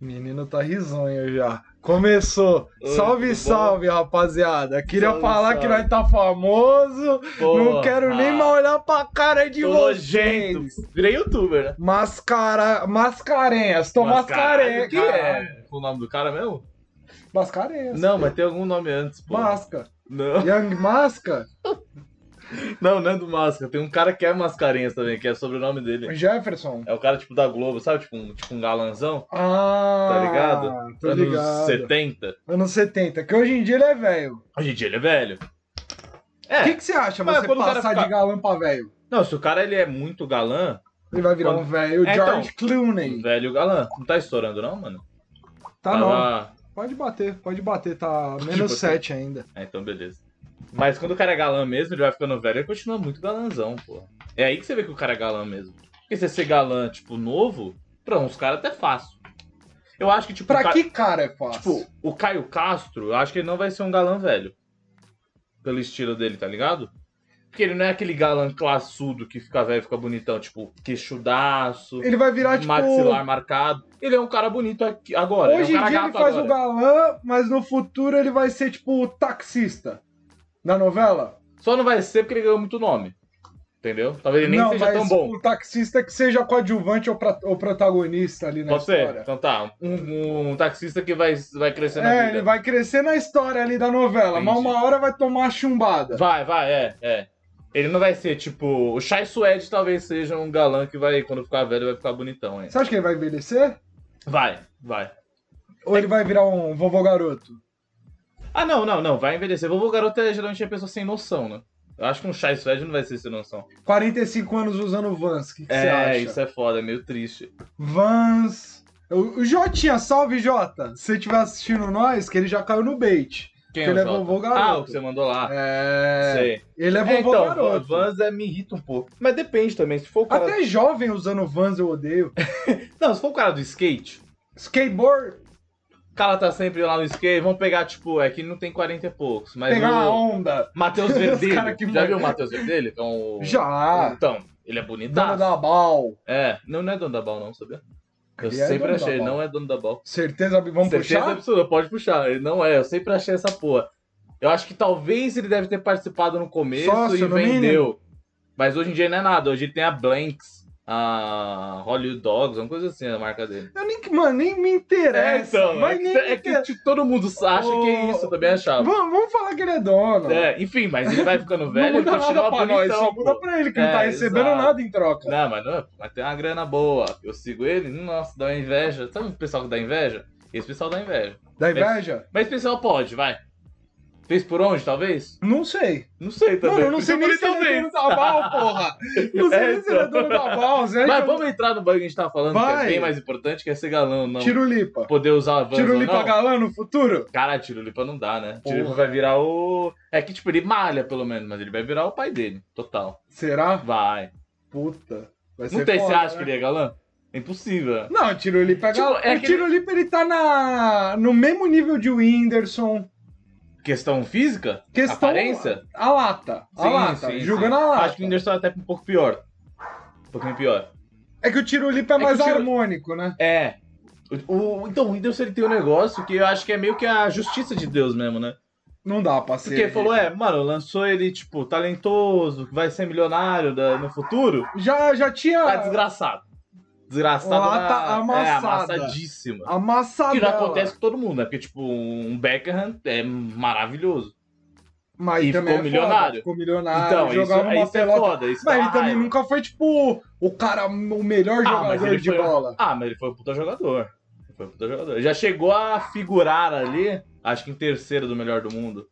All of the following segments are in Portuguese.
Menino tá risonho já. Começou. Oi, salve, bom? salve, rapaziada. Queria Salve, falar salve. que nós tá famoso. Porra. Não quero nem mais olhar pra cara de Tô nojento. vocês. Virei youtuber, né? Mascara... Mascarenhas. Tô mascarenha. O que é? O nome do cara mesmo? Mascarenhas. Não, mas tem algum nome antes, pô. Masca. Não, Young Masca. não, não é do Máscara. Tem um cara que é Mascarenhas também, que é sobre o nome dele. Jefferson. É o cara tipo da Globo, sabe? Tipo um, tipo um galanzão. Ah, Tá ligado? Tô anos ligado. 70. Anos 70. Que hoje em dia ele é velho. Hoje em dia ele é velho. O É. que, que você acha? Mas Você o passar fica- de galã pra velho? Não, se o cara ele é muito galã, Ele vai virar Quando- um velho É, George então. Clooney. velho galã. Não tá estourando, não, mano? Tá não. Tava- Pode bater, pode bater. Tá Pode menos bater. 7 ainda. É, então beleza. Mas quando o cara é galã mesmo, ele vai ficando velho, ele continua muito galãzão, pô. É aí que você vê que o cara é galã mesmo. Porque você ser galã, tipo, novo, pra uns caras até fácil. Eu acho que, tipo, Pra ca- que cara é fácil? tipo, o Caio Castro, eu acho que ele não vai ser um galã velho. Pelo estilo dele, tá ligado? Porque ele não é aquele galã classudo que fica velho e fica bonitão, tipo, queixudaço, ele vai virar, tipo... maxilar marcado. Ele é um cara bonito aqui, agora. Hoje é um em dia ele faz agora. o galã, mas no futuro ele vai ser, tipo, o taxista. Na novela? Só não vai ser porque ele ganhou muito nome. Entendeu? Talvez ele nem não, seja mas tão bom. o taxista que seja coadjuvante ou, pra- ou protagonista ali na Pode ser. história. Então tá. Um, um taxista que vai, vai crescer na É, vida. ele vai crescer na história ali da novela, mas Entendi. uma hora vai tomar uma chumbada. Vai, vai, é, é. Ele não vai ser tipo. O Chai Suede talvez seja um galã que vai, quando ficar velho, vai ficar bonitão, hein? Você acha que ele vai envelhecer? Vai, vai. Ou ele vai virar um vovô garoto? Ah, não, não, não. Vai envelhecer. Vovô garoto é geralmente a pessoa sem noção, né? Eu acho que um Chai Suede não vai ser sem noção. 45 anos usando Vans, o que, que você é, acha? isso é foda, é meio triste. Vans. O, Jotinha, salve Jota. Se você estiver assistindo nós, que ele já caiu no bait. Quem Que ele é Jota? vovô garoto. Ah, o que você mandou lá. É. Sei. Ele é vovô É, então, garoto. Vans é, me irrita um pouco. Mas depende também. Se for o cara. Até jovem usando Vans eu odeio. Não, se for o cara do skate, Skateboard, cara tá sempre lá no skate, vamos pegar, tipo, é que não tem 40 e poucos, mas pegar a o onda. Matheus Verdelho, que já viu o Matheus Verdelho? É um... Já. Então, ele é Dono bonitaço. da Bal. É, não, não é dono da Bal não, sabia? Eu Ele é sempre dono da achei, ele não é dono da Bal. Certeza, vamos Certeza puxar? absoluta, pode puxar, ele não é, eu sempre achei essa porra. Eu acho que talvez ele deve ter participado no começo Sócio, e no vendeu. mínimo. Mas hoje em dia não é nada, hoje tem a Blanks, a Hollywood Dogs, uma coisa assim, a marca dele. Eu nem, mano, nem me interessa. É, então, mas é, nem que, é que, interessa. tipo, todo mundo acha que é isso, eu também achava. Vamos, vamos falar que ele é dono. É, enfim, mas ele vai ficando velho não e muda nada continua pra nós, bonitão, só muda pra ele, que não É, tá recebendo exato. nada em troca. Não, mas não, mas tem uma grana boa. Eu sigo ele, nossa, dá uma inveja. Sabe o pessoal que dá inveja? Esse pessoal dá inveja. Da inveja? Mas esse pessoal pode, vai. Fez por onde, talvez? Não sei. Não sei também. Mano, eu não sei nem se ele é dono da Bal, porra. Não sei É, nem se ele é então. dono da Bal. Você acha Mas que vamos entrar no bagulho que a gente tava falando, que Vai. é bem mais importante, que é ser galã, não. Tirulipa. Poder usar a Vans Tirulipa galã no futuro? Cara, Tirulipa não dá, né? Porra. Tirulipa vai virar o... É que, tipo, ele malha, pelo menos, mas ele vai virar o pai dele, total. Será? Vai. Puta. Vai Não tem, você foda, acha né? que ele é galã? É impossível. Não, o Tirulipa é Tipo, galã. é o aquele- Tirulipa, ele tá na... no mesmo nível de Whindersson. Questão física? Questão... Aparência? A lata. A Sim, lata. sim, Jogando sim. a lata. Acho que o Whindersson é até um pouco pior. Um pouquinho pior. É que o Tirulipa é que mais o Tiru- harmônico, né? É. O, o- então, o Whindersson ele tem um negócio que eu acho que é meio que a justiça de Deus mesmo, né? Não dá pra ser. Porque ele falou, é, mano, lançou ele, tipo, talentoso, que vai ser milionário da- no futuro. Já, já tinha Tá desgraçado. Desgraçado Lata na- amassada. É, amassadíssima. amassado. Que não acontece com todo mundo, né? Porque, tipo, um Beckham é maravilhoso. Mas E também ficou é foda, milionário. Ficou milionário. então, isso, jogava uma isso é foda. Isso Mas ele também nunca foi, tipo, o cara, o melhor Ah, jogador de foi- bola. Ah, mas ele foi um puta jogador. Ele foi um puta jogador. Já chegou a figurar ali, acho que em terceiro do melhor do mundo.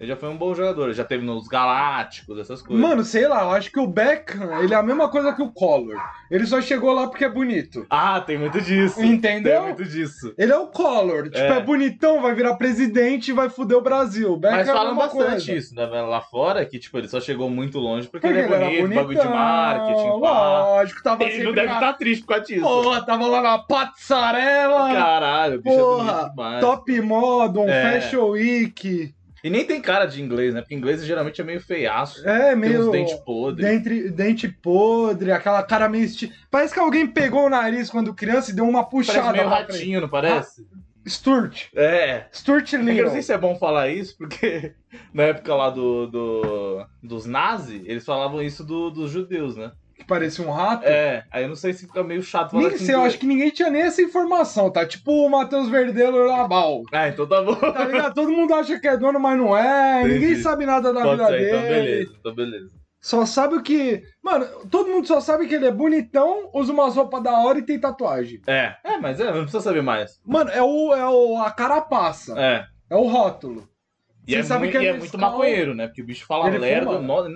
Ele já foi um bom jogador. Ele já teve nos Galácticos, essas coisas. Mano, sei lá, eu acho que o Beckham, ele é a mesma coisa que o Collor. Ele só chegou lá porque é bonito. Ah, tem muito disso. Entendeu? Tem muito disso. Ele é o Collor. Tipo, é. É. bonitão, vai virar presidente e vai foder o Brasil. O Beckham Mas é falam mesma bastante coisa. isso, né? Lá fora, que tipo, ele só chegou muito longe porque, Porque ele é era bonito, bagulho de marketing, pá. Lógico, tava Ele não deve na- estar triste por causa disso. Porra, tava lá na passarela. Caralho, o bicho é Porra, bonito demais. Top Model, É. Fashion Week. E nem tem cara de inglês, né? Porque inglês geralmente é meio feiaço. É, Tem meio. uns dentes podres. Dente, dente podre, aquela cara meio. Esti... Parece que alguém pegou o nariz quando criança e deu uma Parece puxada. meio pra frente. ratinho, não parece? Sturt. É. Sturt É que eu não Little. sei se é bom falar isso, porque na época lá do, do dos nazis, eles falavam isso do- dos judeus, né? Que parecia um rato. É, aí eu não sei se fica meio chato falar Nem sei, eu acho que ninguém tinha nem essa informação, tá? Tipo o Matheus Verdelo Labal. Ah, então tá bom. Tá ligado? Todo mundo acha que é dono, mas não é. Entendi. Ninguém sabe nada da Pode vida ser, dele. então beleza, então beleza. Só sabe o que. Mano, todo mundo só sabe que ele é bonitão, usa umas roupas da hora e tem tatuagem. É, é, mas é, não precisa saber mais. Mano, é o, é o a carapaça. É, É. o rótulo. E Você é, sabe mui- que e é é muito maconheiro, né? Porque o bicho fala lerdo, fuma?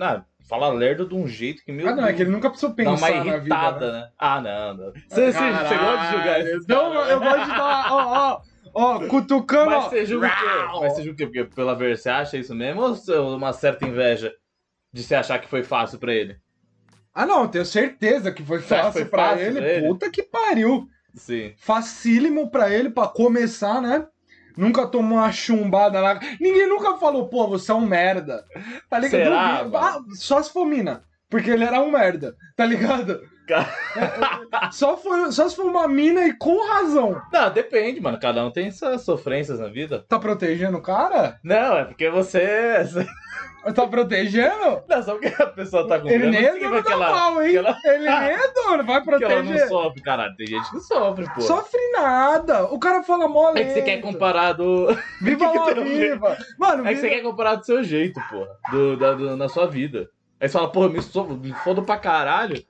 Fala lerdo de um jeito que, meu ah, não, é que ele nunca precisou dá pensar uma na vida. irritada, né? né? Ah, não, não. Você, você, você gosta de julgar Caralho, esses Não, eu gosto de dar. Ó, ó, ó, cutucando. Mas você julga o quê? Mas você julga o quê? Porque pela ver, você acha isso mesmo ou uma certa inveja de você achar que foi fácil pra ele? Ah, não, eu tenho certeza que foi fácil foi pra fácil ele. pra ele? Puta que pariu. Sim. Facílimo pra ele, pra começar, né? Nunca tomou uma chumbada lá. Ninguém nunca falou, pô, você é um merda. Tá ligado? Será. Ah, só se for mina. Porque ele era um merda, tá ligado? É, só, foi, só se for uma mina e com razão. Não, depende, mano. Cada um tem suas sofrências na vida. Tá protegendo o cara? Não, é porque você. Tá protegendo? Não, só porque a pessoa tá com Ele nem é dono da ela, mal, hein? ela- Ele nem é dono, vai que ela não proteger. sofre, caralho. Tem gente que sofre, pô. Sofre nada. O cara fala mó É que você quer comparar do. Viva lá, viva. Mano, É que você quer comparar do seu jeito, pô. Do, da, do- na sua vida. Aí você fala, porra, me, so, me fodo pra caralho.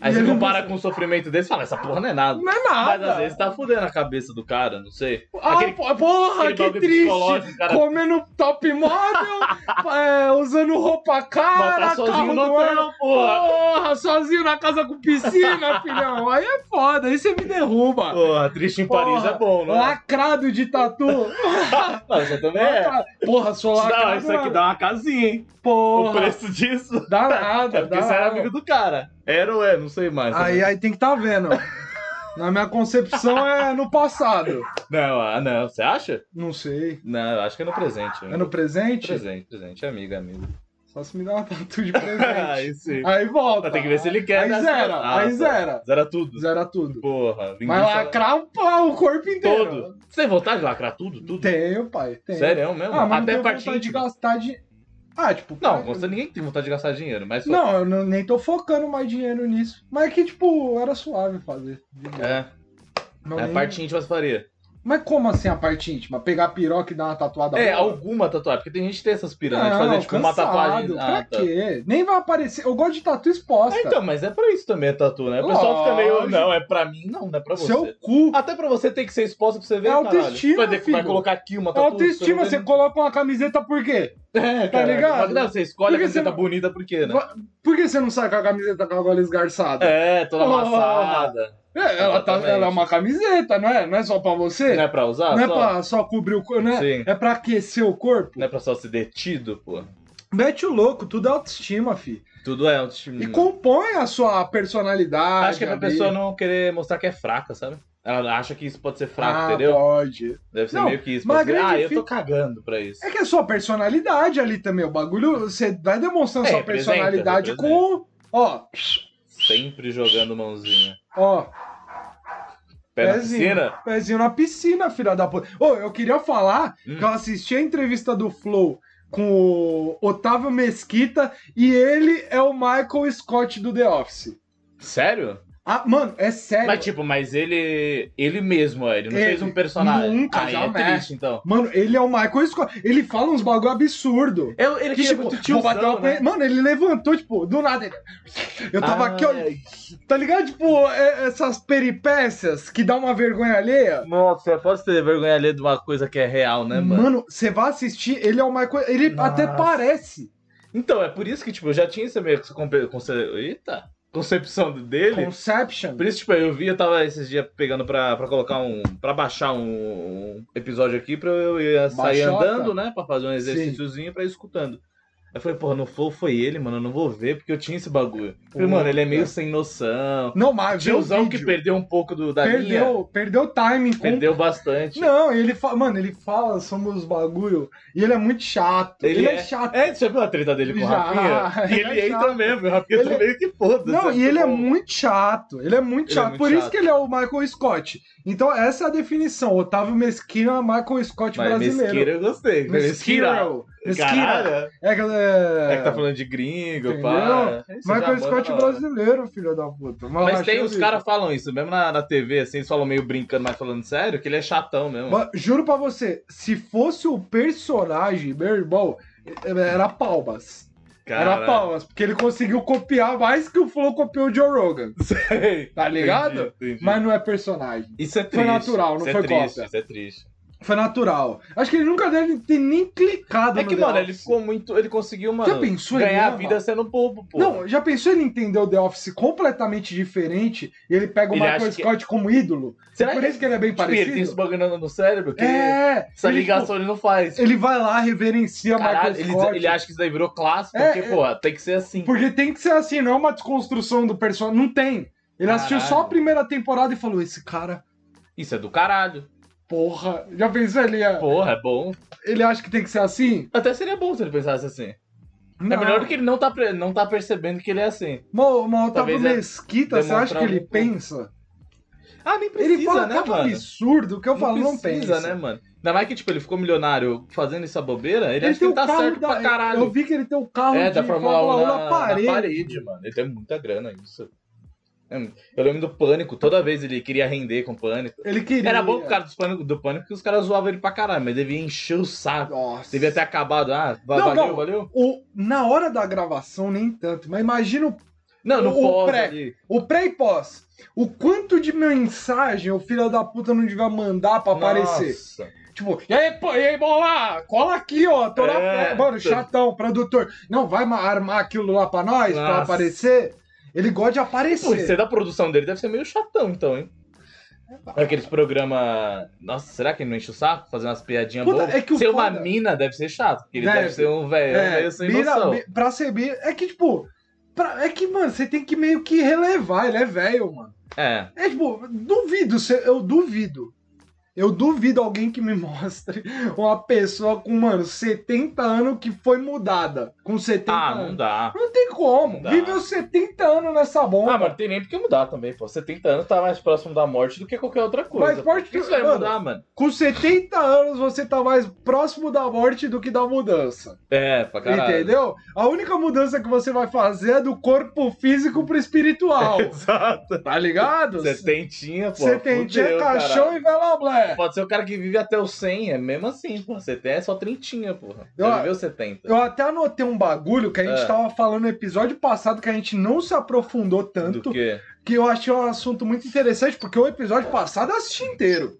Aí E você compara não- com o sofrimento desse e fala, essa porra não é nada. Não é Mas nada. às vezes tá fudendo a cabeça do cara, não sei. Ah, Aquele- po- porra, aquele que triste! cara. Comendo top model, é, usando roupa cara, Mas tá sozinho no hotel, porra. Porra, sozinho na casa com piscina, filhão. Aí é foda, aí você me derruba. Porra, triste em Paris Porra, é bom, não é? Lacrado de tatu. Não, você também é. Porra, sou lacrado. Não, isso aqui dá uma casinha, hein? O Porra, preço disso. dá nada, É porque dá você era nada. amigo do cara. Era ou é, não sei mais. Aí, aí tem que tá vendo. Na minha concepção é no passado. Não, ah, não. Você acha? Não sei. Não, eu acho que é no presente. É no presente? presente, presente, amigo, amigo. Só se me dá uma tatu de presente. aí sim. Aí volta. Tem que ver se ele quer. Aí né? zera, Ah, aí tá. zera. Zera tudo. Zera tudo. Porra, Mas vingança lacrar o pau, o corpo inteiro. todo. Você tem vontade de lacrar tudo? Tudo? Tenho, pai. Tenho. Sério mesmo? Ah, mas Até não tenho vontade de gastar de. Ah, tipo. Não, pai, você ninguém tem vontade de gastar dinheiro, mas só... Não, eu não- nem tô focando mais dinheiro nisso. Mas é que, tipo, era suave fazer. É, Não é a nem- parte íntima você faria. Mas como assim a parte íntima? Pegar a piroca e dar uma tatuada É, boa? alguma tatuagem, porque tem gente que tem essas piranhas de fazer tipo uma cansado, tatuagem. Pra Ah, tá. quê? Nem vai aparecer. Eu gosto de tatu exposta. Ah, então, mas é pra isso também a tatu, né? O pessoal fica meio, Lógico. não, é pra mim, não, não é pra você. Seu cu. Até pra você tem que ser exposta pra você ver, É caralho. autoestima, vai, ter- vai colocar aqui uma É tatu. autoestima, você você coloca uma camiseta por quê? É, cara, ligado? Não, você escolhe Por que a camiseta bonita por quê, né? Por que você não sai com a camiseta com a gola esgarçada? É, toda Porra. amassada. É, ela, tá, ela é uma camiseta, não é? Não é só pra você? Não é pra usar Não é só? pra só cobrir o corpo, né? Sim. É pra aquecer o corpo. Não é pra só ser detido, pô. Mete o louco, tudo é autoestima, fi. Tudo é autoestima. E compõe a sua personalidade. Acho que é pra pessoa não querer mostrar que é fraca, sabe? Ela acha que isso pode ser fraco, ah, entendeu? pode. Deve ser Não, meio que isso. mas dizer, ah, eu tô cagando pra isso. É que é sua personalidade ali também. O bagulho, você vai demonstrando É, sua representa, personalidade representa. com. Ó, Sempre jogando mãozinha. ó. Pé na pezinho, piscina? Pezinho na piscina, filha da puta. Ô, eu queria falar Hum. que eu assisti a entrevista do Flow com o Otávio Mesquita e ele é o Michael Scott do The Office. Sério? Ah, mano, é sério. Mas tipo, mas ele. Ele mesmo, ele não Ele. fez um personagem. Nunca, Aí é triste, então. Mano, ele é o Michael Scott. Ele fala uns bagulho absurdo. Eu, ele Que, que tipo, bater tiozão, uma né? Mano, ele levantou, tipo, do nada. ele- Eu tava aqui, ó. Ai, Tá ligado? Tipo, é- essas peripécias que dá uma vergonha alheia. Nossa, você pode ter vergonha ali de uma coisa que é real, né, mano? Mano, você vai assistir, ele é o Michael. Ele Nossa. até parece. Então, é por isso que, tipo, eu já tinha essa meio que conce- Eita! Concepção dele. Conception. Por isso, tipo, eu vi, eu tava esses dias pegando pra, pra colocar um. pra baixar um, um episódio aqui pra eu ia sair andando, né? Pra fazer um exercíciozinho pra ir escutando. Eu falei, porra, no Flow foi ele, mano, eu não vou ver porque eu tinha esse bagulho. Eu falei, mano, ele é meio sem noção. Não, mas o Tiozão que perdeu um pouco do, da linha. perdeu, perdeu o timing. com- Perdeu bastante. Não, e ele fala, mano, ele fala sobre os bagulho e ele é muito chato. Ele, é, chato. É, você viu a treta dele com o Já, Rafinha? E ele ele é entra chato. mesmo, o Rafinha Ele- tá meio que foda. Não, e ele é muito chato. Ele é muito Ele é chato. muito Por isso que ele é o Michael Scott. Então, essa é a definição. Otávio Mesquita é o Michael Scott Mas brasileiro. Mesquira eu gostei. Mesquira. Mesquira. Mesquira. Caralho. É que é... É que tá falando de gringo, Entendeu? pá. Isso já Michael Scott brasileiro, filho da puta. Mas achei tem, os caras falam isso, mesmo na, na TV, assim, eles falam meio brincando, mas falando sério, que ele é chatão mesmo. Mas, juro pra você, se fosse o personagem, meu irmão, era palmas. Era Caralho. palmas, porque ele conseguiu copiar mais que o Flow copiou o Joe Rogan. Sei. Tá ligado? Entendi, entendi. Mas não é personagem. Isso é foi triste. natural, não isso foi é triste, cópia. Isso é triste. Foi natural. Acho que ele nunca deve ter nem clicado É no que, The mano, ele Office. ficou muito. Ele conseguiu, mano, Já pensou ele ganhar a vida sendo bobo, pô. Não, já pensou ele entender o The Office completamente diferente e ele pega o Ele Michael acha que- Scott como ídolo? Será Por que isso que ele é bem tipo, parecido? ele tem esse bagulho no- no cérebro? Que É, essa ele, ligação ele não faz. tipo, ele vai lá, reverencia Caralho, Michael ele, Scott. ele acha que isso daí virou clássico, É, porque, é. pô, tem que ser assim. Porque tem que ser assim, não é uma desconstrução do personagem. Não tem. Ele assistiu só a primeira temporada e falou: esse cara, Isso é do caralho. Porra. Já pensou ele? ia- Porra, é bom. Ele acha que tem que ser assim? Até seria bom se ele pensasse assim. É Não. melhor do que ele não tá, não tá percebendo que ele é assim. Mo- Otávio é Mesquita, você acha que ele um pensa? Ah, nem precisa, ele fala né, mano? absurdo que eu falo, não precisa, pensa. né, mano? Ainda mais que, tipo, ele ficou milionário fazendo essa bobeira, ele, Ele acha que ele o tá certo da... pra caralho. Eu vi que ele tem o carro É, de da Fórmula 1 na, na parede. na parede, mano. Ele tem muita grana, isso. Eu lembro do Pânico, toda vez ele queria render com o Pânico. Ele queria. Era bom pro cara dos Pânico, do Pânico que os caras zoavam ele pra caralho, mas devia encher o saco. Nossa. Devia ter acabado. Ah, Não, valeu, não. valeu? O... Na hora da gravação, nem tanto. Mas imagina o Não, no O- pós pré. ali. O pré e pós. O quanto de mensagem o filho da puta não devia mandar pra aparecer. Nossa. Tipo, e aí, pô, e aí, bola? Cola aqui, ó. Tô na É. fé. Mano, chatão, produtor. Não, vai ma- armar aquilo lá pra nós, pra Nossa. aparecer. Ele gosta de aparecer. Pô, ser da produção dele deve ser meio chatão, então, hein? Aqueles programas. Nossa, será que ele não enche o saco? Fazendo umas piadinhas Puta, boas? é que o ser uma foda- mina deve ser chato, porque ele Deve. deve ser um velho É, sem bira- noção. pra ser bi- É que, tipo, pra- é que, mano, você tem que meio que relevar. Ele é velho, mano. É. É tipo, duvido, eu duvido. Eu duvido alguém que me mostre uma pessoa com, mano, 70 anos que foi mudada. Com 70 Ah, anos. não dá. Não tem como. Não. Viveu 70 anos nessa bomba. Ah, mas não tem nem porque mudar também, pô. 70 anos tá mais próximo da morte do que qualquer outra coisa. Mas Por que isso vai mano, mudar, mano? Com 70 anos você tá mais próximo da morte do que da mudança. É, pra caralho. Entendeu? A única mudança que você vai fazer é do corpo físico pro espiritual. Exato. tá ligado? Setentinha, pô. Setentinha, fudeu, caixão caralho. e vela blé. Pode ser o cara que vive até os 100, é mesmo assim, pô. Você é só trintinha, porra. Você Eu- viveu 70. Eu até anotei um bagulho que a gente É. tava falando no episódio passado que a gente não se aprofundou tanto, que eu achei um assunto muito interessante, porque o episódio passado eu assisti inteiro.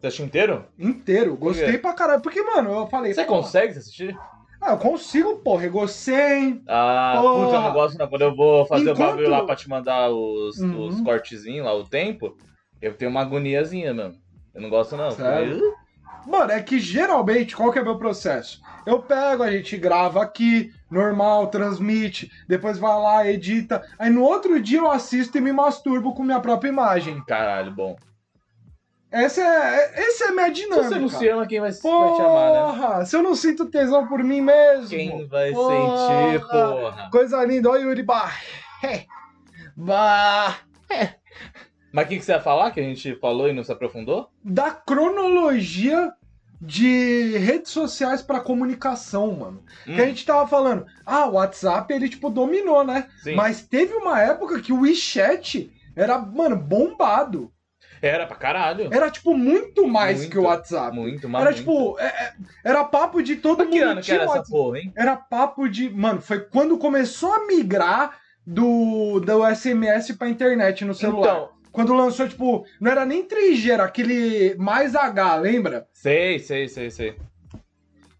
Você assistiu inteiro? Inteiro. Gostei pra caralho. Porque, mano, eu falei. Você consegue assistir? Ah, eu consigo, porra. Gostei. Ah, Porra. puta, eu não gosto não. Quando eu vou fazer Enquanto- o bagulho lá pra te mandar os, Uhum. os cortezinhos lá, o tempo, eu tenho uma agoniazinha mesmo. Eu não gosto não. Sério? Mano, é que geralmente, qual que é o meu processo? Eu pego, a gente grava aqui, normal, transmite, depois vai lá, edita. Aí no outro dia eu assisto e me masturbo com minha própria imagem. Caralho, bom. Essa é, essa é a minha Se dinâmica. você não se ama, quem vai, vai te amar, né? Porra, se eu não sinto tesão por mim mesmo. Quem vai Porra. sentir, porra? Coisa linda, olha o Yuri Bah. Bah. Mas o que, que você ia falar que a gente falou e não se aprofundou? Da cronologia de redes sociais pra comunicação, mano. Hum, Que a gente tava falando, ah, o WhatsApp ele tipo dominou, né? sim. Mas teve uma época que o WeChat era, mano, bombado. Era pra caralho. Era tipo muito mais Muito, que o WhatsApp. Muito, mas Era tipo, é- é- era papo de todo que mundo ano que era essa WhatsApp. porra, hein? Era papo de, mano, foi quando começou a migrar do do SMS pra internet no celular. Então, Quando lançou, tipo, não era nem 3G, era aquele mais H, lembra? sei, sei, sei, sei.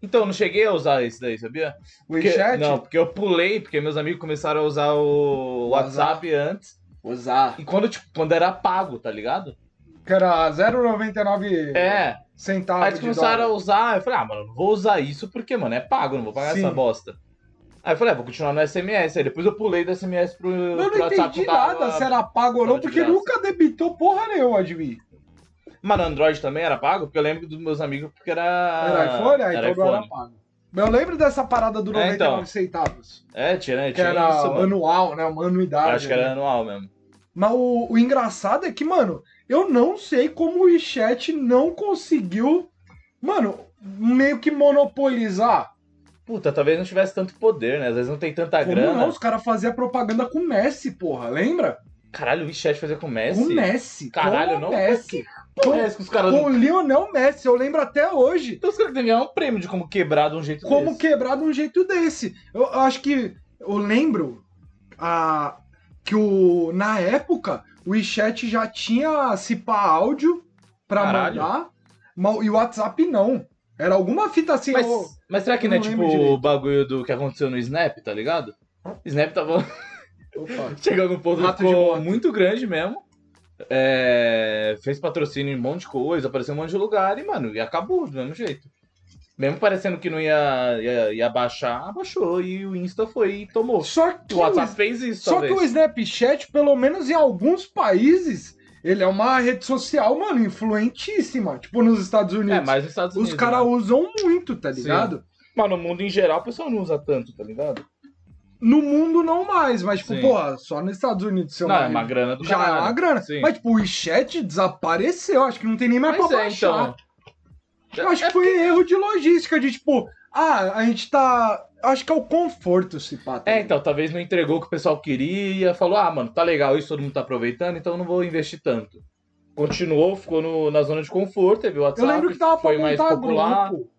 Então, eu não cheguei a usar esse daí, sabia? Porque- WeChat? Não, porque eu pulei, porque meus amigos começaram a usar o WhatsApp antes. Usar. E quando, tipo, quando era pago, tá ligado? Que era 0,99 É. centavos Aí eles começaram a dólar. usar, eu falei, ah, mano, não vou usar isso porque, mano, é pago, não vou pagar Sim. essa bosta. Aí eu falei, ah, vou continuar no SMS. Aí depois eu pulei do SMS pro, Eu não pro WhatsApp. entendi que tava- nada se era pago ou não, de porque nunca debitou porra nenhuma de mim. Mas no Android também era pago? Porque eu lembro dos meus amigos porque era. Era iPhone? Aí era então não era iPhone. pago. Eu lembro dessa parada do É, 99 então. centavos. É, tinha, né? Que tinha era isso, anual, né? Uma anuidade. Eu acho que né? era anual mesmo. Mas o, o engraçado é que, mano, eu não sei como o WeChat não conseguiu, mano, meio que monopolizar. Puta, talvez não tivesse tanto poder, né? Às vezes não tem tanta Como grana. não? Os caras faziam propaganda com o Messi, porra. Lembra? Caralho, o WeChat fazia com o Com Messi? o Messi. Caralho, com não- o Messi. Porra, é que os caras. Com o Lionel Messi. Eu lembro até hoje. Então os caras têm que ganhar um prêmio de como quebrar de um jeito Como desse. quebrar de um jeito desse. Eu, eu acho que. Eu lembro a, que o, na época o WeChat já tinha pá áudio pra Caralho. mandar, mas, e o WhatsApp não. Era alguma fita assim. Mas, mas será que eu não é não tipo o bagulho do que aconteceu no Snap, tá ligado? Snap tava opa. chegando num ponto muito grande mesmo. É, fez patrocínio em um monte de coisa, apareceu em um monte de lugar e, mano, e acabou do mesmo jeito. Mesmo parecendo que não ia, ia, ia baixar, abaixou. E o Insta foi e tomou. Só que, O WhatsApp fez isso, só talvez. que o Snapchat, pelo menos em alguns países, ele é uma rede social, mano, influentíssima. Tipo nos Estados Unidos. É, mais nos Estados Unidos. Os caras né? usam muito, tá Sim. ligado? Mas no mundo em geral o pessoal não usa tanto, tá ligado? No mundo não mais, mas, tipo, Sim. porra, só nos Estados Unidos. Seu não, é marido. uma grana do Já caralho. é uma grana. Sim. Mas, tipo, o WeChat desapareceu. Acho que não tem nem mais Mas pra é, baixar. então. Eu acho que foi erro de logística, de tipo, ah, a gente tá. Acho que é o conforto, se pá. tá É, então, talvez não entregou o que o pessoal queria, falou, ah, mano, tá legal isso, todo mundo tá aproveitando, então eu não vou investir tanto. Continuou, ficou no- na zona de conforto, teve o Eu WhatsApp, lembro que tava foi mais popular. grupo.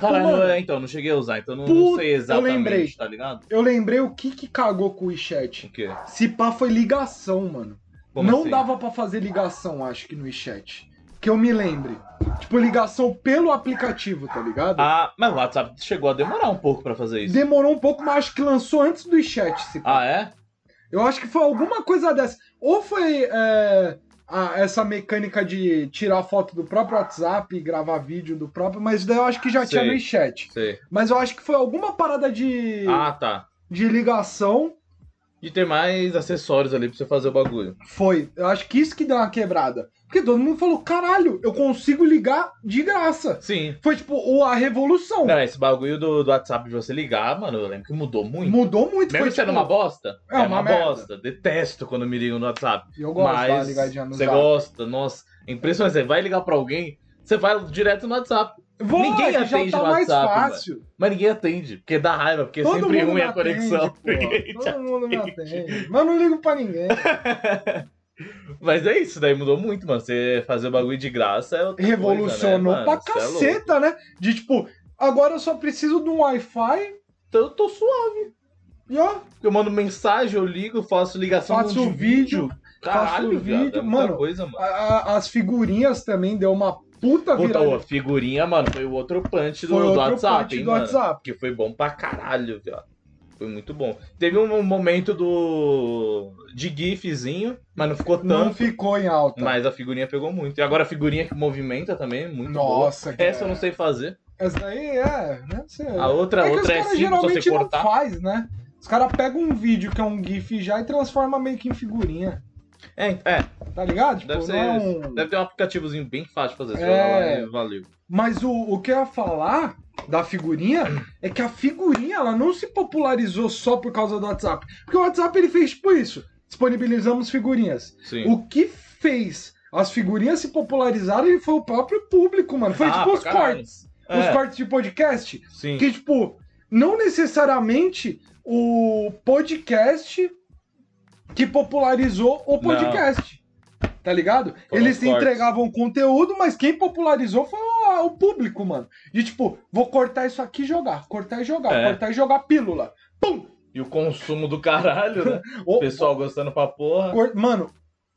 Caralho, Mano, é, então, não cheguei a usar, então não, Puta, não sei exatamente, eu lembrei. tá ligado? Eu lembrei o que que cagou com o WeChat. O quê? Se pá foi ligação, mano. Como não assim? dava pra fazer ligação, acho que no WeChat. Que eu me lembre. Tipo, ligação pelo aplicativo, tá ligado? Ah, mas o WhatsApp chegou a demorar um pouco pra fazer isso. Demorou um pouco, mas acho que lançou antes do WeChat, se pá. Ah, é? Eu acho que foi alguma coisa dessa. Ou foi é, a- essa mecânica de tirar foto do próprio WhatsApp e gravar vídeo do próprio, mas daí eu acho que já tinha Sei. no WeChat. Sei. Mas eu acho que foi alguma parada de, Ah, tá. de ligação. De ter mais acessórios ali pra você fazer o bagulho. Foi. Eu acho que isso que deu uma quebrada. Porque todo mundo falou: caralho, eu consigo ligar de graça. Sim. Foi tipo o- a revolução. Não, esse bagulho do, do WhatsApp de você ligar, mano, eu lembro que mudou muito. Mudou muito. Mesmo foi, sendo tipo, uma bosta? É uma merda. bosta. Detesto quando me ligam no WhatsApp. Eu gosto de uma Mas ligadinha no você gosta, nossa. é Impressionante, você vai ligar pra alguém, você vai direto no WhatsApp. Vou, Ninguém é atende já tá mais WhatsApp, fácil. Mas ninguém atende, porque dá raiva, porque Todo sempre ruim me a conexão. atende, Todo mundo me atende. Mas eu não ligo pra ninguém. Mas é isso, daí mudou muito, mano. Você fazer o bagulho de graça é outra Revolucionou coisa, né, pra mano? Cê é caceta, né? De tipo, agora eu só preciso de um Wi-Fi Então eu tô suave. e ó, Eu mando mensagem, eu ligo, faço ligação Faço de vídeo, Caralho, faço viado, vídeo, é muita mano, coisa, mano. a- a- as figurinhas também deu uma puta Puta, virada. ô, figurinha, mano, foi o outro punch do, Foi do outro WhatsApp, punch hein, do mano. WhatsApp. Que foi bom pra caralho, viado. Foi muito bom. Teve um momento do. de GIFzinho, mas não ficou Não tanto. ficou em alta. Mas a figurinha pegou muito. E agora a figurinha que movimenta também, muito boa. Nossa, que Essa eu não sei fazer. Essa daí é, né? A outra, é outra é simples só você geralmente não cortar. faz, né? Os caras pegam um vídeo que é um GIF já e transforma meio que em figurinha. É, é, Tá ligado? Tipo, deve ser. é um... Deve ter um aplicativozinho bem fácil de fazer. Você É. lá valeu. Mas o, o que eu ia falar da figurinha é que a figurinha ela não se popularizou só por causa do WhatsApp. Porque o WhatsApp ele fez tipo isso. Disponibilizamos figurinhas. Sim. O que fez as figurinhas se popularizarem foi o próprio público, mano. Foi Ah, tipo os caralho. cortes. É, Os cortes de podcast. Sim. Que, tipo, não necessariamente o podcast que popularizou o podcast. Tá ligado? Eles entregavam conteúdo, mas quem popularizou foi o, o público, mano. De tipo, vou cortar isso aqui e jogar, cortar e jogar, É. cortar e jogar pílula. Pum! E o consumo do caralho, né? O- pessoal gostando pra porra. Mano,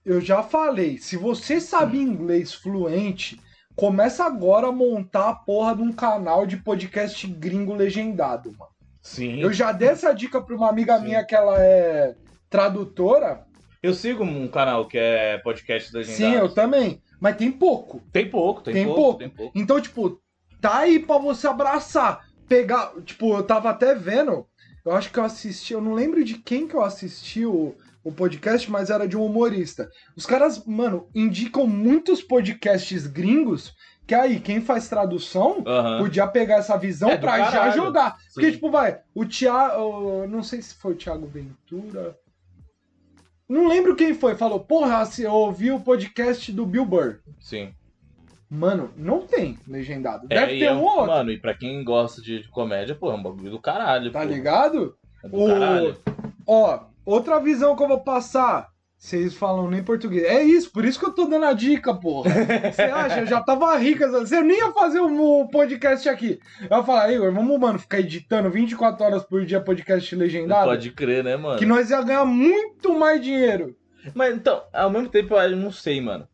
eu já falei, se você sabe inglês fluente, começa agora a montar a porra de um canal de podcast gringo legendado, mano. Sim. Eu já dei essa dica pra uma amiga Sim. minha que ela é tradutora. Eu sigo um canal que é podcast da Sim, eu também. Mas tem pouco. Tem pouco, tem, Tem pouco, pouco. tem pouco. Então, tipo, tá aí pra você abraçar. Pegar. Tipo, eu tava até vendo Eu acho que eu assisti, eu não lembro de quem que eu assisti o, o podcast, mas era de um humorista. Os caras, mano, indicam muitos podcasts gringos que aí, quem faz tradução Aham. podia pegar essa visão É, pra já jogar. Porque, Sim. tipo, vai, o Thiago. Não sei se foi o Thiago Ventura. Não lembro quem foi. Falou, porra, se eu ouvi o podcast do Bill Burr. Sim. Mano, não tem legendado. É, Deve e ter é um ou outro. Mano, e pra quem gosta de, de comédia, pô, é um bagulho do caralho. Tá pô. ligado? É do O- caralho. Ó, outra visão que eu vou passar. Vocês falam nem português. É isso, por isso que eu tô dando a dica, porra. Você acha? Eu já tava rica. Você nem ia fazer um podcast aqui. Eu ia falar, Igor, vamos, mano, ficar editando 24 horas por dia podcast legendado? Pode crer, né, mano? Que nós ia ganhar muito mais dinheiro. Mas então, ao mesmo tempo eu não sei, mano.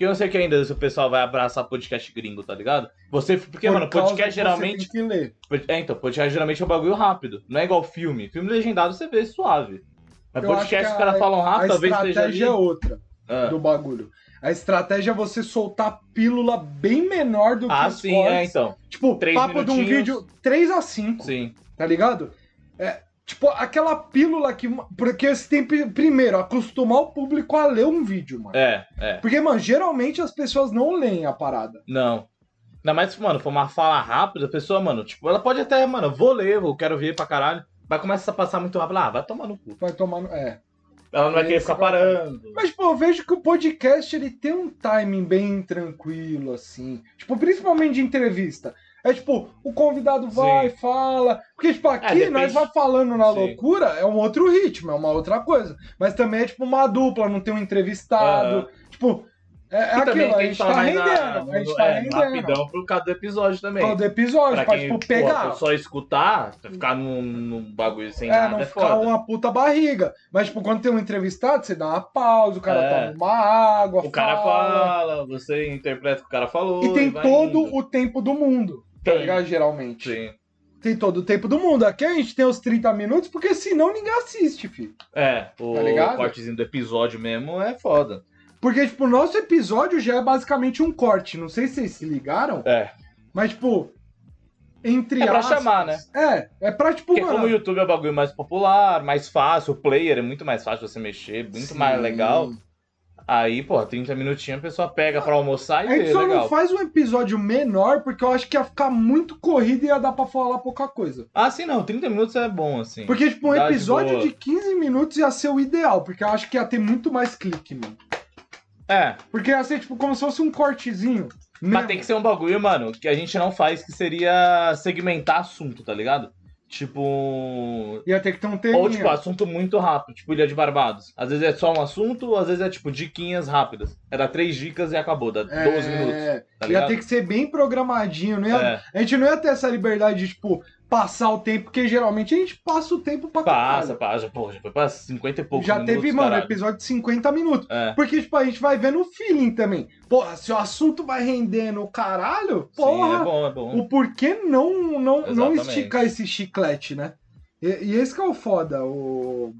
Porque eu não sei que ainda se o pessoal vai abraçar podcast gringo, tá ligado? Você, porque, Por mano, podcast que você geralmente. Tem que ler. É, então, podcast geralmente é um bagulho rápido. Não é igual filme. Filme legendado você vê suave. Mas Eu podcast os que caras a- falam A rápido, talvez esteja ali. estratégia é outra Ah. do bagulho. A estratégia é você soltar pílula bem menor do que Ah, os sim, cortes. é, então. Tipo, Três papo de um minutinhos. vídeo 3 a 5, Sim. tá ligado? É, tipo, aquela pílula que... Porque você tem, que, primeiro, acostumar o público a ler um vídeo, mano. É, é. Porque, mano, geralmente as pessoas não leem a parada. Não. Ainda mais, mano, for uma fala rápida, a pessoa, mano, tipo, ela pode até, mano, vou ler, eu quero ver pra caralho. Mas começa a passar muito rápido. Ah, vai tomar no cu. Vai tomar no... É. Ela não vai É querer ficar parando. Mas, pô, eu vejo que o podcast ele tem um timing bem tranquilo, assim. Tipo, principalmente de entrevista. É tipo, o convidado vai, fala. Porque, tipo, aqui depende. nós vai falando na Sim. loucura, é um outro ritmo, é uma outra coisa. Mas também é tipo uma dupla, não tem um entrevistado. Tipo, é, é E aquilo, também a quem gente fala tá na- rendendo. A gente tá é, rendendo. rapidão por causa do episódio também. Todo episódio, Pra pra, quem tipo, pegar. pô, só escutar, ficar num, num bagulho sem É, nada não é ficar foda. uma puta barriga. Mas, tipo, quando tem um entrevistado, você dá uma pausa, o cara É. toma uma água, O cara fala, você interpreta o que o cara falou. E tem vai todo indo. o tempo do mundo, tá Tem. ligado? Geralmente. Sim. Tem todo o tempo do mundo. Aqui a gente tem os 30 minutos, porque senão ninguém assiste, filho. É, o Tá ligado? cortezinho do episódio mesmo é foda. Porque, tipo, o nosso episódio já é basicamente um corte. Não sei se vocês se ligaram, É. mas, tipo, entre É pra aspas- chamar, né? É, é pra, tipo, Porque mano... como o YouTube é um bagulho mais popular, mais fácil, o player é muito mais fácil você mexer, muito Sim. mais legal. Aí, pô, 30 minutinhos a pessoa pega pra almoçar e A gente vê, só legal. não faz um episódio menor, porque eu acho que ia ficar muito corrido e ia dar pra falar pouca coisa. Ah, sim, não, 30 minutos é bom, assim. Porque, tipo, um Dá de episódio boa. de 15 minutos ia ser o ideal, porque eu acho que ia ter muito mais clique, mano. É, Porque ia ser, tipo, como se fosse um cortezinho. mas mesmo. tem que ser um bagulho, mano, que a gente não faz, que seria segmentar assunto, tá ligado? Tipo. Ia ter que ter um teminha. Ou, tipo, assunto muito rápido, tipo Ilha de Barbados. Às vezes é só um assunto, às vezes é, tipo, diquinhas rápidas. Era três dicas e acabou, dá 12 minutos. É, tá ia ter que ser bem programadinho, não ia- É, A gente não ia ter essa liberdade de, tipo, passar o tempo, porque geralmente a gente passa o tempo pra passa, caralho. passa, pô, já foi pra 50 e poucos Já minutos, teve, mano, caralho. episódio de 50 minutos. É, Porque, tipo, a gente vai vendo o feeling também. Porra, se o assunto vai rendendo o caralho, sim, porra, é bom, é bom. o porquê não, não, não Exatamente. esticar esse chiclete, né? E, e esse que é o foda. O...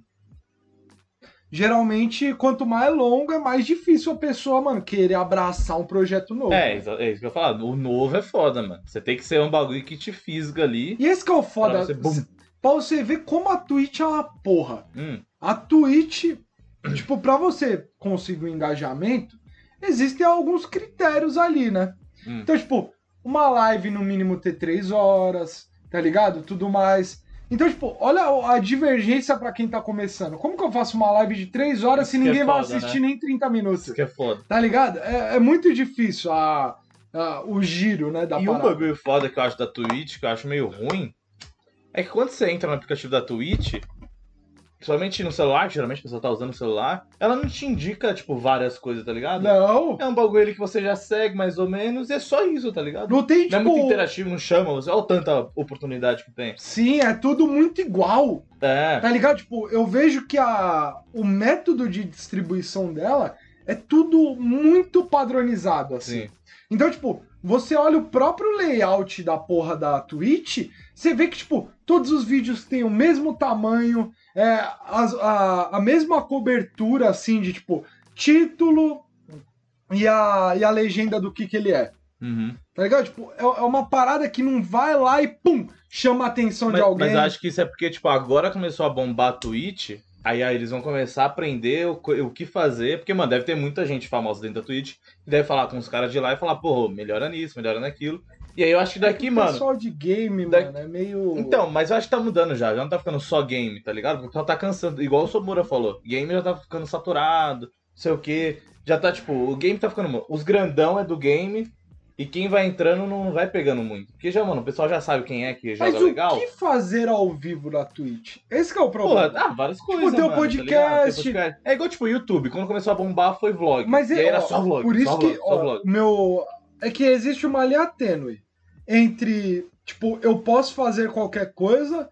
Geralmente, quanto mais longo, é mais difícil a pessoa, mano, querer abraçar um projeto novo. É, é isso que eu falar. O novo é foda, mano. Você tem que ser um bagulho que te fisga ali. E esse que é o foda. Pra você, bum. Pra você ver como a Twitch é uma porra. Hum, A Twitch, tipo, pra você conseguir o engajamento, existem alguns critérios ali, né? hum. Então, tipo, uma live no mínimo ter três horas, tá ligado? Tudo mais. Então, tipo, olha a divergência pra quem tá começando. Como que eu faço uma live de três horas se Isso que é ninguém vai foda, assistir nem 30 minutos? Isso que é foda. Tá ligado? É, é muito difícil a, a- o giro, né, da E um parada. bagulho foda que eu acho da Twitch, que eu acho meio ruim, é que quando você entra no aplicativo da Twitch, principalmente no celular, geralmente a pessoa tá usando o celular, ela não te indica, tipo, várias coisas, tá ligado? Não, É um bagulho que você já segue mais ou menos, e é só isso, tá ligado? não tem, Não é tipo... muito interativo, não chama você. Olha tanta oportunidade que tem. Sim, é tudo muito igual. É. Tá ligado? Tipo, eu vejo que a, o método de distribuição dela é tudo muito padronizado, assim. Sim. Então, tipo, você olha o próprio layout da porra da Twitch, você vê que, tipo, todos os vídeos têm o mesmo tamanho, é, as- a, a mesma cobertura, assim, de, tipo, título e a, e a legenda do que que ele é. Uhum. Tá ligado? Tipo, é, é uma parada que não vai lá e pum, chama a atenção Mas, de alguém. mas acho que isso é porque, tipo, agora começou a bombar a Twitch, aí, aí eles vão começar a aprender o, o que fazer, porque, mano, deve ter muita gente famosa dentro da Twitch, que deve falar com os caras de lá e falar, pô, melhora nisso, melhora naquilo. E aí eu acho que daqui, É o mano. pessoal de game, daqui- mano, é meio. Então, mas eu acho que tá mudando já, já não tá ficando só game, tá ligado? Porque o pessoal tá cansando, igual o Somura falou, game já tá ficando saturado, não sei o que, já tá, tipo, o game tá ficando. Os grandão é do game, e quem vai entrando não vai pegando muito. Porque já, mano, o pessoal já sabe quem é que joga Mas o legal. que fazer ao vivo na Twitch? Esse que é o problema. Ah, várias coisas. tem o mano, tá podcast. Podcast. É igual, tipo, o YouTube. Quando começou a bombar, foi vlog. Mas e é, era ó, só vlog. por isso só que vlog, só ó, meu é que existe uma linha tênue entre tipo eu posso fazer qualquer coisa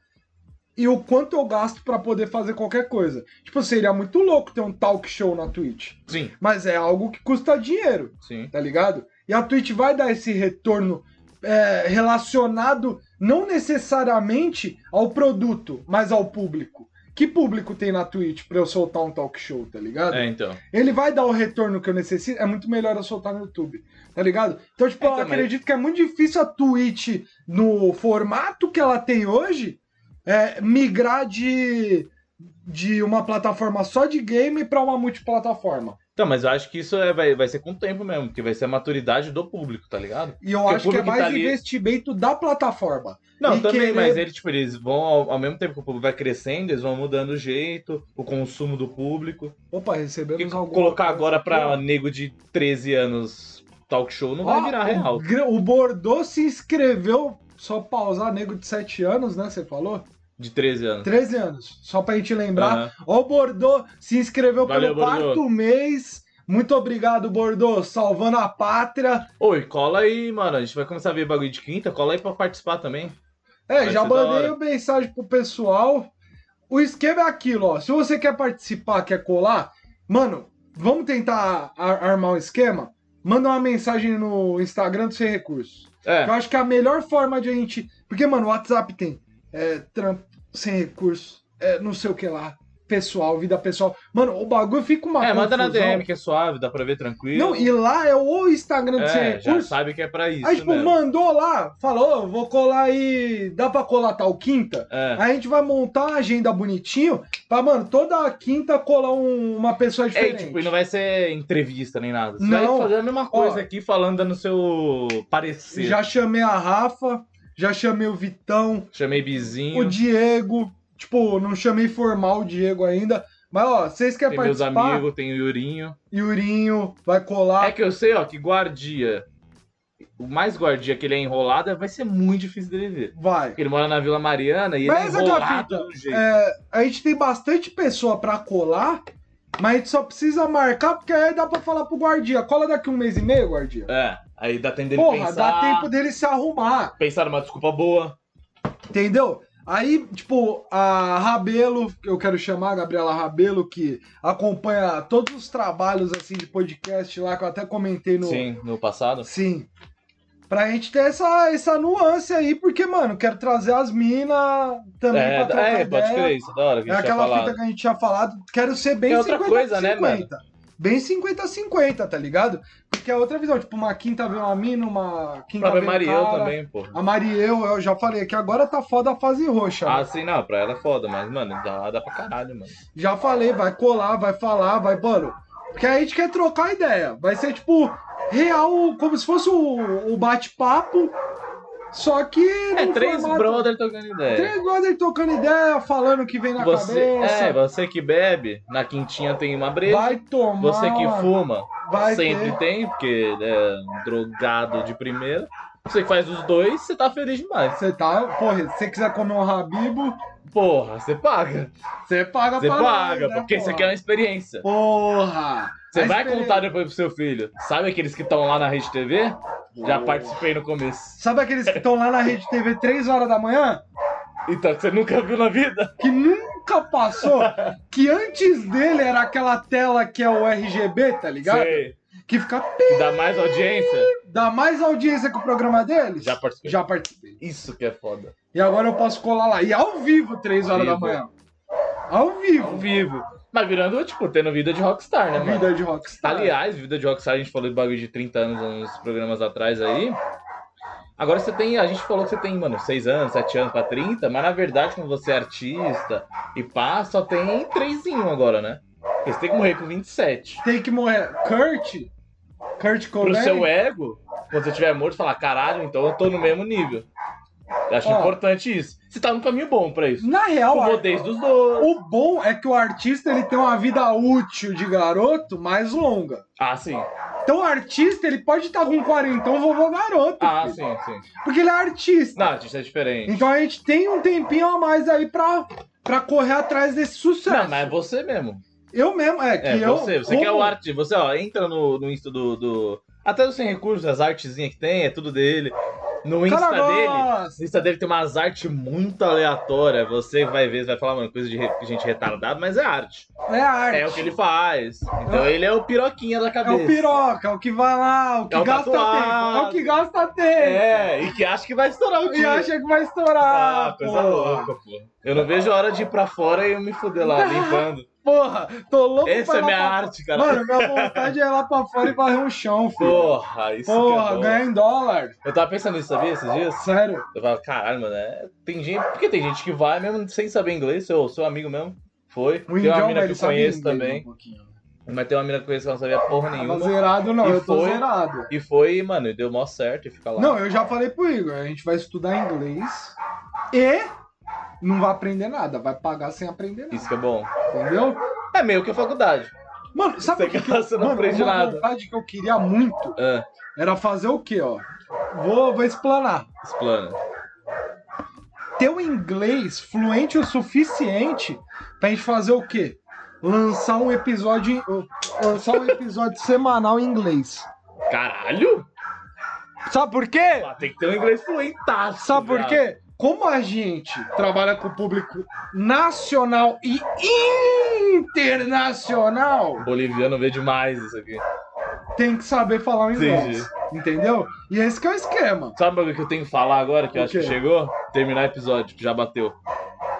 e o quanto eu gasto pra poder fazer qualquer coisa. Tipo, seria muito louco ter um talk show na Twitch, Sim, mas é algo que custa dinheiro, sim. tá ligado? E a Twitch vai dar esse retorno é, relacionado não necessariamente ao produto, mas ao público. Que público tem na Twitch pra eu soltar um talk show, tá ligado? É, então. ele vai dar o retorno que eu necessito, é muito melhor eu soltar no YouTube, tá ligado? Então, tipo, É, eu também. acredito que é muito difícil a Twitch, no formato que ela tem hoje, é, migrar de, de uma plataforma só de game pra uma multiplataforma. Então, mas eu acho que isso é- vai, vai ser com o tempo mesmo, porque vai ser a maturidade do público, tá ligado? E eu Porque acho que é mais tá ali- investimento da plataforma. Não, E também, querer- mas eles, tipo, eles vão, ao, ao mesmo tempo que o público vai crescendo, eles vão mudando o jeito, o consumo do público. Opa, recebemos alguma colocar agora pra nego de 13 anos talk show não vai virar o real. O Bordeaux se inscreveu, só pausar, nego de 7 anos, né? Você falou? De 13 anos. 13 anos. Só pra gente lembrar. Ó, o Bordeaux se inscreveu Valeu, pelo Bordeaux. quarto mês. Muito obrigado, Bordeaux, salvando a pátria. Oi, cola aí, mano. A gente vai começar a ver bagulho de quinta, cola aí pra participar também. É, Vai já mandei uma mensagem pro pessoal. O esquema é aquilo, ó. Se você quer participar, quer colar, mano, vamos tentar ar- armar um esquema? Manda uma mensagem no Instagram do Sem Recursos. É, Eu acho que é a melhor forma de a gente. Porque, mano, o WhatsApp tem é, trampo sem recursos, é, não sei o que lá, pessoal, vida pessoal. Mano, o bagulho fica uma. é manda na confusão. DM que é suave, dá pra ver tranquilo. Não, e lá é o Instagram do Sem é, já sabe que é pra isso. Aí, tipo, mesmo. mandou lá, falou, "Ô, vou colar aí, dá pra colar tal quinta? É. Aí a gente vai montar uma agenda bonitinho pra, mano, toda quinta colar um- uma pessoa É, diferente. tipo, e não vai ser entrevista nem nada. Você Não. vai fazer a mesma coisa Ó. aqui, falando dando seu parecer. Já chamei a Rafa, já chamei o Vitão, Chamei o Bizinho, Diego. Tipo, não chamei formal o Diego ainda. Mas, ó, vocês querem tem meus participar? amigos, tem o Yurinho. Yurinho vai colar. É que eu sei, ó, que guardia. O mais guardia que ele é enrolado vai ser muito difícil dele ver. Vai. Porque ele mora na Vila Mariana e Mas ele é é enrolado fita. do jeito. É, a gente tem bastante pessoa pra colar, mas a gente só precisa marcar, porque aí dá pra falar pro guardia. Cola daqui um mês e meio, guardia. É, aí dá tempo dele Porra, pensar. dá tempo dele se arrumar, Pensar numa desculpa boa. entendeu? Aí, tipo, a Rabelo, que eu quero chamar, a Gabriela Rabelo, que acompanha todos os trabalhos, assim, de podcast lá, que eu até comentei no... Sim, no passado. Sim. Pra gente ter essa, essa nuance aí, porque, mano, quero trazer as minas também É, pra trocar é, pode ideia. crer, isso é da hora É aquela fita que a gente tinha falado. Quero ser bem É outra 50 coisa, né, 50. Bem 50-50, tá ligado? Porque é outra visão. Tipo, uma quinta vê uma mina, uma quinta vê Mariel cara. também, pô. A Mariel, eu já falei que agora tá foda a fase roxa. Ah, né? sim, não, pra ela é foda, mas, mano, dá, dá pra caralho, mano. Já falei, vai colar, vai falar, vai, mano. Porque a gente quer trocar ideia. Vai ser, tipo, real, como se fosse o, o bate-papo. Só que. É, três formato- brother trocando ideia. Três brother trocando ideia, falando que vem na Você, cabeça. é, você que bebe, na quintinha tem uma breja. vai tomar. Você que fuma, sempre ter. tem, porque é drogado de primeira. Você faz os dois, você tá feliz demais. Você tá, porra, se você quiser comer um rabibo, Porra, você paga. você paga Você pra paga, nós, né, porque isso aqui é uma experiência. Porra! Você vai experiência- contar depois pro seu filho. Sabe aqueles que estão lá na Rede TV? Já participei no começo. Sabe aqueles que estão lá na Rede TV 3 horas da manhã? Então, que você nunca viu na vida? Que nunca passou? que antes dele era aquela tela que é o RGB, tá ligado? Sei. Que fica. Que dá mais audiência? dá mais audiência que o programa deles? Já participei. Já participei. Isso que é foda. E agora eu posso colar lá. E ao vivo, 3 Ao horas da manhã. Ao vivo. Ao vivo. Mas virando, tipo, tendo vida de rockstar, né, A mano? vida de rockstar. Aliás, vida de rockstar, a gente falou de bagulho de 30 anos uns programas atrás aí. Agora você tem, a gente falou que você tem, mano, 6 anos, 7 anos pra 30, mas na verdade, quando você é artista e pá, só tem 3 em 1 agora, né? Porque você tem que morrer com 27. Tem que morrer. Kurt? Kurt Pro Cobain? seu ego, quando você tiver morto, falar, caralho, então eu tô no mesmo nível. Eu acho Ó. importante isso. Você tá no caminho bom pra isso. Na real, O dos dois. o bom é que o artista ele tem uma vida útil de garoto mais longa. Ah, sim. Então o artista ele pode estar com 40, um vovô garoto. Ah, filho. sim, sim. Porque ele é artista. Não, artista é diferente. Então a gente tem um tempinho a mais aí pra, pra correr atrás desse sucesso. Não, mas é você mesmo. Eu mesmo, é que É, eu. você. Você como- que é o arte. Você, ó, entra no, no Insta do, do. Até do Sem Recursos, as artezinhas que tem, é tudo dele. No Insta Cara, dele. gosta. No Insta dele tem umas artes muito aleatórias. Você vai ver, você vai falar, mano, coisa de re- gente retardada, mas é arte. É arte. É o que ele faz. Então ele é o piroquinha da É cabeça. o piroca, é o que vai lá, o que É o gasta tatuado. tempo. É o que gasta tempo. É, e que acha que vai estourar o E dia. acha que vai estourar. Ah, coisa porra. louca, pô. Eu não vejo a hora de ir pra fora e eu me fuder lá, limpando. Porra, tô louco Essa pra é minha pra- arte, cara. Mano, minha vontade é ir lá pra fora e varrer um chão, filho. Porra, isso que Porra, é ganhar em dólar. Eu tava pensando nisso, sabia, esses dias? Sério. Eu falava, caralho, mano, é... tem gente. Porque tem gente que vai mesmo sem saber inglês, seu, seu amigo mesmo. Foi. O tem uma mina que eu conheço também. um. Mas tem uma mina que eu conheço que não sabia porra nenhuma. zerado não, E eu tô foi- zerado. E foi, mano, e deu mó certo e fica lá. Não, eu já falei pro Igor, a gente vai estudar inglês e não vai aprender nada, vai pagar sem aprender nada, Isso que é bom. entendeu? É meio que a faculdade. Mano, sabe o que, que eu, mano, aprende uma nada. vontade que eu queria muito Ah, era fazer o quê, ó? Vou, vou explanar. explana. Ter o inglês fluente o suficiente pra gente fazer o quê? Lançar um episódio, lançar um episódio semanal em inglês. Caralho! Sabe por quê? Ah, tem que ter um inglês fluentaço. Sabe por quê? Como a gente trabalha com o público nacional e internacional, Boliviano vê demais isso aqui. tem que saber falar o inglês. Entendeu? E esse que é o esquema. Sabe o que eu tenho que falar agora, que eu acho que chegou? Terminar o episódio, que já bateu.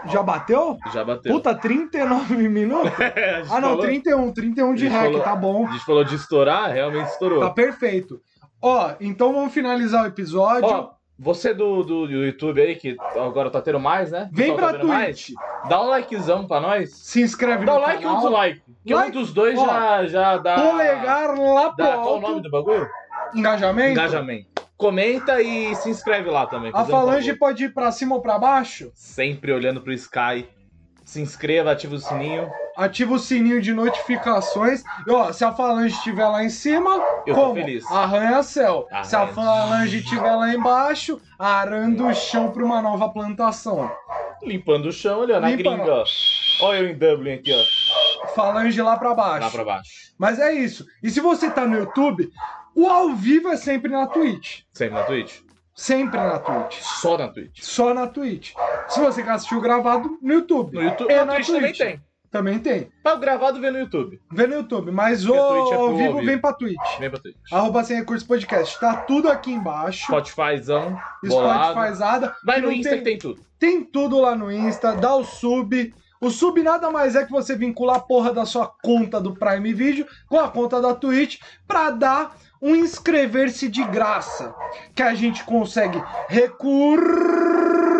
Já bateu? Já bateu. Puta, 39 minutos? Ah, não, falou- 31. 31 de hack, falou- tá bom. A gente falou de estourar, realmente estourou. Tá perfeito. Ó, então vamos finalizar o episódio. Ó, você do, do, do YouTube aí, que agora tá tendo mais, né? Vem pra tá vendo mais, Twitch. Dá um likezão pra nós. Se inscreve Dá no um like ou canal. dislike. Que Like. um dos dois Ó, já, já dá. Polegar lá pro dá Qual o alto. nome do bagulho? Engajamento. Engajamento. Comenta e se inscreve lá também. A um falange favor. pode ir pra cima ou pra baixo? Sempre olhando pro Sky. Se inscreva, ativa o sininho. Ativa o sininho de notificações. E ó, se a falange estiver lá em cima, Eu tô como? feliz. Arranha céu. Arranha. Se a falange estiver lá embaixo, arando o chão pra uma nova plantação. Limpando o chão, olhando a Limpa, gringa, ó. Olha eu em Dublin aqui, ó. Falange lá pra baixo. Lá pra baixo. Mas é isso. E se você tá no YouTube, o ao vivo é sempre na Twitch. Sempre na Twitch? Sempre na Twitch. Só na Twitch. Só na Twitch. Se você quer assistir o gravado, no YouTube. No YouTube, E na na Twitch também Twitch. tem. Também tem. Mas o gravado vê no YouTube. Vê no YouTube. Mas o Twitch é ao vivo vem pra Twitch. Vem pra Twitch. Arroba Sem Recursos Podcast. Tá tudo aqui embaixo. Spotifyzão. Spotifyzada. Vai no Insta tem- que tem tudo. Tem tudo lá no Insta. Dá o sub. O sub nada mais é que você vincular a porra da sua conta do Prime Video com a conta da Twitch pra dar um inscrever-se de graça. Que a gente consegue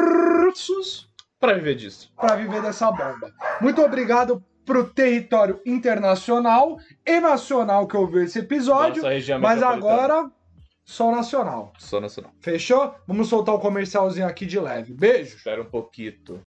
recursos Pra viver disso. para viver dessa bomba. Muito obrigado pro território internacional e nacional que ouviu esse episódio. Região Mas agora, só nacional. Só nacional. Fechou? Vamos soltar o comercialzinho aqui de leve. Beijo. Espera um pouquinho.